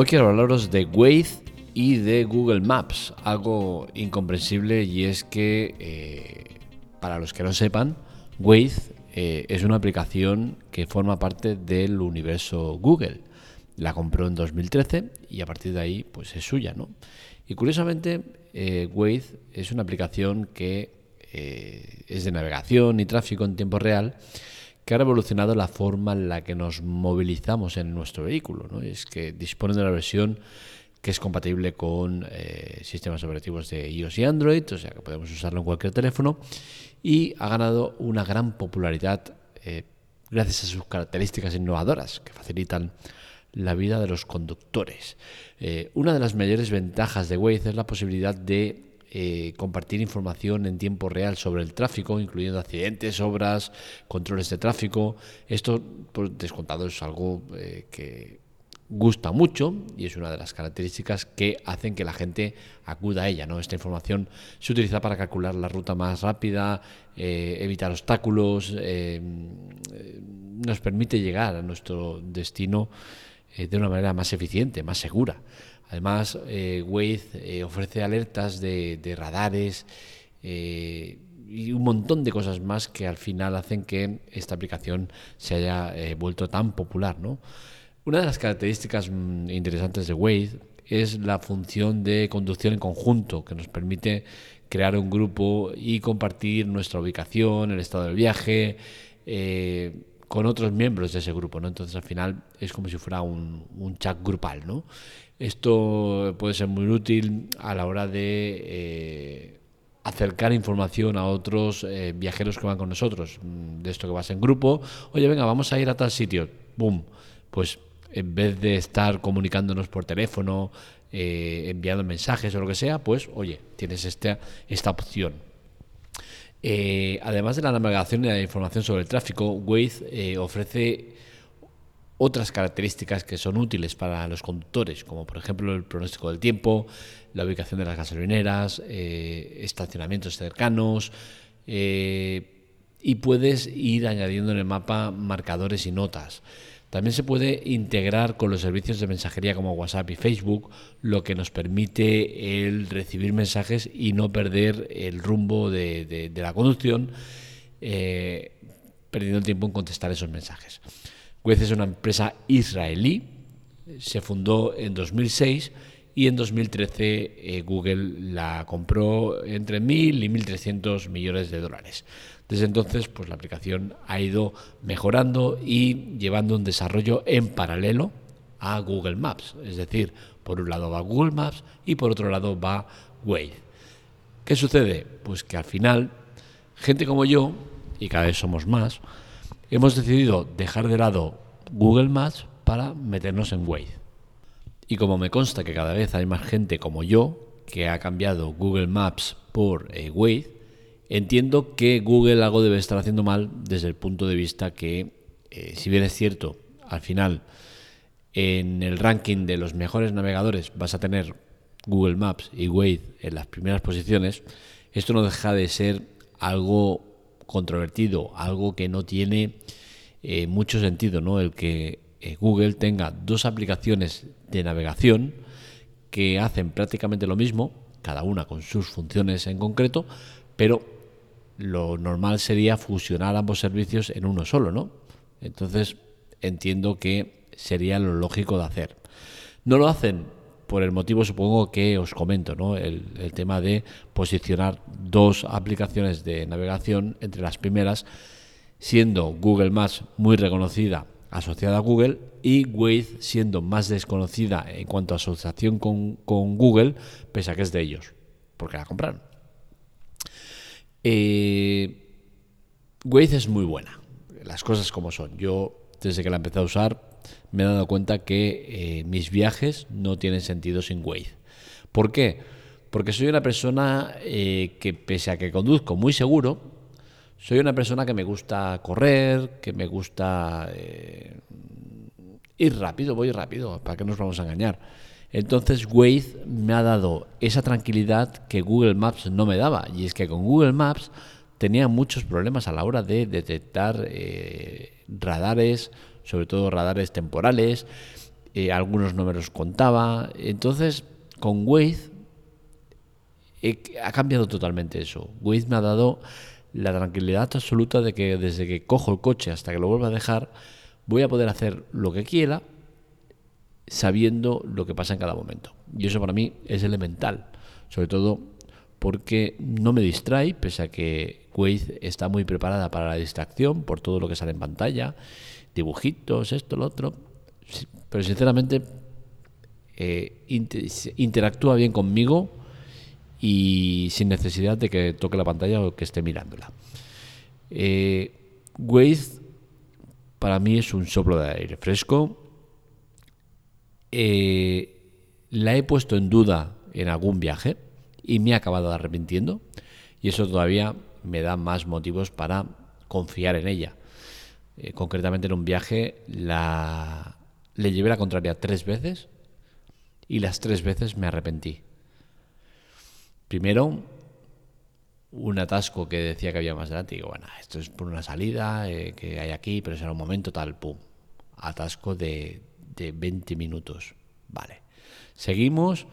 Hoy quiero hablaros de Waze y de Google Maps, algo incomprensible y es que, eh, para los que no sepan, Waze eh, es una aplicación que forma parte del universo Google. La compró en 2013 y a partir de ahí pues es suya, ¿no? Y curiosamente, eh, Waze es una aplicación que es de navegación y tráfico en tiempo real que ha revolucionado la forma en la que nos movilizamos en nuestro vehículo. ¿no? Es que dispone de una versión que es compatible con eh, sistemas operativos de iOS y Android, o sea que podemos usarlo en cualquier teléfono, y ha ganado una gran popularidad eh, gracias a sus características innovadoras que facilitan la vida de los conductores. Eh, una de las mayores ventajas de Waze es la posibilidad de eh, compartir información en tiempo real sobre el tráfico, incluyendo accidentes, obras, controles de tráfico. Esto, por descontado, es algo eh, que gusta mucho y es una de las características que hacen que la gente acuda a ella. ¿no? Esta información se utiliza para calcular la ruta más rápida, eh, evitar obstáculos, nos permite llegar a nuestro destino de una manera más eficiente, más segura. Además, eh, Waze eh, ofrece alertas de, radares eh, y un montón de cosas más que al final hacen que esta aplicación se haya vuelto tan popular. ¿no? Una de las características mm, interesantes de Waze es la función de conducción en conjunto, que nos permite crear un grupo y compartir nuestra ubicación, el estado del viaje, con otros miembros de ese grupo, ¿no? Entonces al final es como si fuera un, un chat grupal, ¿no? Esto puede ser muy útil a la hora de eh, acercar información a otros eh, viajeros que van con nosotros. Mm, de esto que vas en grupo, oye, venga, vamos a ir a tal sitio. ¡Bum! Pues en vez de estar comunicándonos por teléfono, eh, enviando mensajes o lo que sea, pues oye, tienes esta, esta opción. Eh, además de la navegación y la información sobre el tráfico, Waze eh, ofrece otras características que son útiles para los conductores, como por ejemplo el pronóstico del tiempo, la ubicación de las gasolineras, eh, estacionamientos cercanos, y puedes ir añadiendo en el mapa marcadores y notas. También se puede integrar con los servicios de mensajería como WhatsApp y Facebook, lo que nos permite el recibir mensajes y no perder el rumbo de, la conducción, eh, perdiendo tiempo en contestar esos mensajes. Waze es una empresa israelí, se fundó en 2006 y en 2013 eh, Google la compró entre 1.000 y 1.300 millones de dólares. Desde entonces, pues la aplicación ha ido mejorando y llevando un desarrollo en paralelo a Google Maps. Es decir, por un lado va Google Maps y por otro lado va Waze. ¿Qué sucede? Pues que al final, gente como yo, y cada vez somos más, hemos decidido dejar de lado Google Maps para meternos en Waze. Y como me consta que cada vez hay más gente como yo que ha cambiado Google Maps por eh, Waze, Entiendo que Google algo debe estar haciendo mal desde el punto de vista que, eh, si bien es cierto, al final en el ranking de los mejores navegadores vas a tener Google Maps y Waze en las primeras posiciones, esto no deja de ser algo controvertido, algo que no tiene eh, mucho sentido, ¿no? El que eh, Google tenga dos aplicaciones de navegación que hacen prácticamente lo mismo, cada una con sus funciones en concreto, pero lo normal sería fusionar ambos servicios en uno solo, ¿no? Entonces entiendo que sería lo lógico de hacer. No lo hacen por el motivo, supongo, que os comento, ¿no? El, el tema de posicionar dos aplicaciones de navegación entre las primeras, siendo Google Maps muy reconocida asociada a Google y Waze siendo más desconocida en cuanto a asociación con, con Google, pese a que es de ellos, porque la compraron. Eh, Waze es muy buena, las cosas como son. Yo, desde que la empecé a usar, me he dado cuenta que eh, mis viajes no tienen sentido sin Waze. ¿Por qué? Porque soy una persona eh, que, pese a que conduzco muy seguro, soy una persona que me gusta correr, que me gusta eh, ir rápido, voy rápido, ¿para qué nos vamos a engañar? Entonces Waze me ha dado esa tranquilidad que Google Maps no me daba. Y es que con Google Maps tenía muchos problemas a la hora de detectar eh, radares, sobre todo radares temporales. eh, algunos no me los contaba. Entonces, con Waze ha cambiado totalmente eso. Waze me ha dado la tranquilidad absoluta de que desde que cojo el coche hasta que lo vuelva a dejar, voy a poder hacer lo que quiera sabiendo lo que pasa en cada momento. Y eso para mí es elemental, sobre todo porque no me distrae, pese a que Waze está muy preparada para la distracción por todo lo que sale en pantalla, dibujitos, esto, lo otro. Pero sinceramente eh, interactúa bien conmigo y sin necesidad de que toque la pantalla o que esté mirándola. Eh, Waze para mí es un soplo de aire fresco. Eh, la he puesto en duda en algún viaje y me he acabado arrepintiendo y eso todavía me da más motivos para confiar en ella. Eh, concretamente en un viaje la, le llevé la contraria tres veces y las tres veces me arrepentí. Primero, un atasco que decía que había más delante. Digo, bueno, esto es por una salida eh, que hay aquí, pero será un momento tal, pum. Atasco de, de 20 minutos. Vale. Seguimos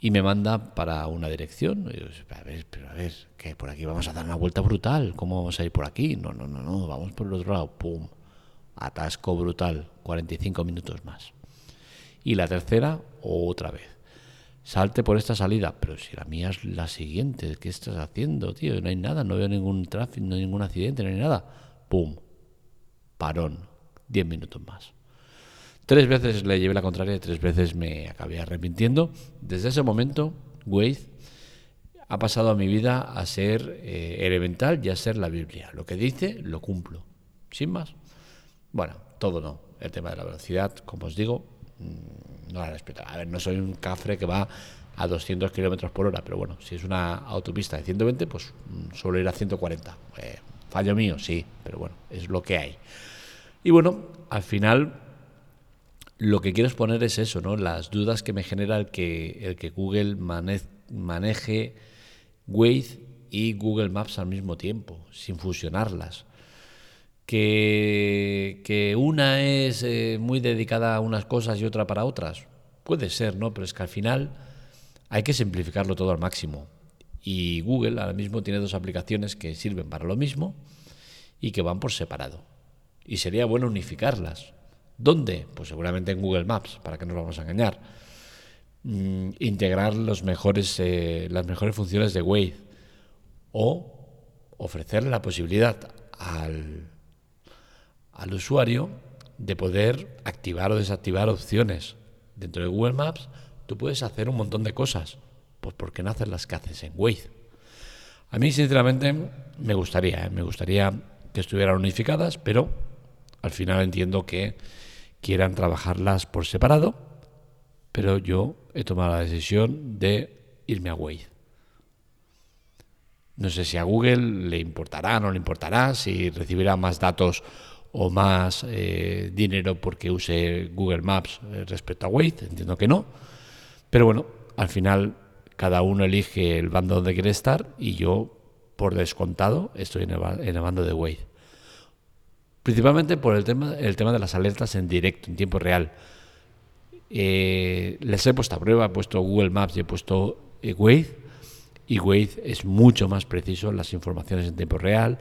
y me manda para una dirección. Y a ver, pero a ver, que por aquí vamos a dar una vuelta brutal. ¿Cómo vamos a ir por aquí? No, no, no, no, vamos por el otro lado. Pum. Atasco brutal. 45 minutos más. Y la tercera, otra vez salte por esta salida. Pero si la mía es la siguiente, ¿qué estás haciendo, tío? No hay nada, no veo ningún tráfico, no hay ningún accidente, no hay nada. ¡Pum! Parón. Diez minutos más. Tres veces le llevé la contraria y tres veces me acabé arrepintiendo. Desde ese momento, Waze ha pasado a mi vida a ser eh, elemental y a ser la Biblia. Lo que dice, lo cumplo. Sin más. Bueno, todo no. El tema de la velocidad, como os digo, no la respeto. A ver, no soy un cafre que va a 200 kilómetros por hora, pero bueno, si es una autopista de 120, pues mm, suelo ir a 140. Eh, fallo mío, sí, pero bueno, es lo que hay. Y bueno, al final lo que quiero exponer es eso, ¿no? Las dudas que me genera el que, el que Google maneje Waze y Google Maps al mismo tiempo, sin fusionarlas que, una es eh, muy dedicada a unas cosas y otra para otras. Puede ser, ¿no? Pero es que al final hay que simplificarlo todo al máximo. Y Google ahora mismo tiene dos aplicaciones que sirven para lo mismo y que van por separado. Y sería bueno unificarlas. ¿Dónde? Pues seguramente en Google Maps, para que nos vamos a engañar. Mm, integrar los mejores, eh, las mejores funciones de Waze. O ofrecerle la posibilidad al al usuario de poder activar o desactivar opciones. Dentro de Google Maps tú puedes hacer un montón de cosas. Pues ¿por qué no hacer las que haces en Waze? A mí, sinceramente, me gustaría, ¿eh? me gustaría que estuvieran unificadas, pero al final entiendo que quieran trabajarlas por separado, pero yo he tomado la decisión de irme a Waze. No sé si a Google le importará, no le importará, si recibirá más datos o más eh, dinero porque use Google Maps eh, respecto a Waze, entiendo que no. Pero bueno, al final cada uno elige el bando donde quiere estar y yo, por descontado, estoy en el, bando de Waze. Principalmente por el tema, el tema de las alertas en directo, en tiempo real. Eh, les he puesto a prueba, he puesto Google Maps y he puesto Waze. Y Waze es mucho más preciso en las informaciones en tiempo real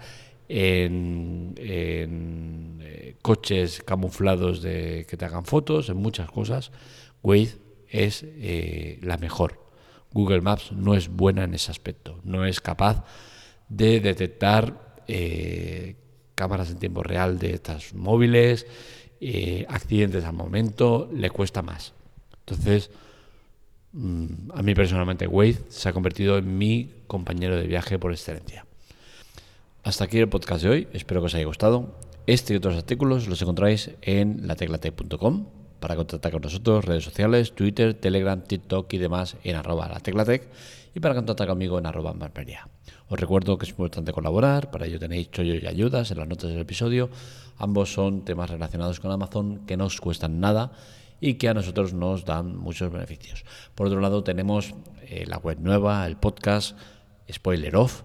en, eh, coches camuflados de que te hagan fotos, en muchas cosas. Waze es eh, la mejor. Google Maps no es buena en ese aspecto, no es capaz de detectar eh, cámaras en tiempo real de estas móviles, accidentes al momento, le cuesta más. Entonces, mm, a mí personalmente Waze se ha convertido en mi compañero de viaje por excelencia. Hasta aquí el podcast de hoy, espero que os haya gustado. Este y otros artículos los encontráis en lateclatec.com para contactar con nosotros, redes sociales, Twitter, Telegram, TikTok y demás en arroba lateclatec y para contactar conmigo en arroba marperia. Os recuerdo que es importante colaborar, para ello tenéis chollo y ayudas en las notas del episodio. Ambos son temas relacionados con Amazon que no os cuestan nada y que a nosotros nos dan muchos beneficios. Por otro lado tenemos eh, la web nueva, el podcast Spoiler Off,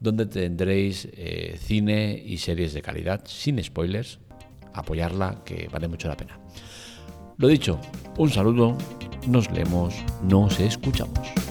donde tendréis eh, cine y series de calidad, sin spoilers, apoyarla, que vale mucho la pena. Lo dicho, un saludo, nos leemos, nos escuchamos.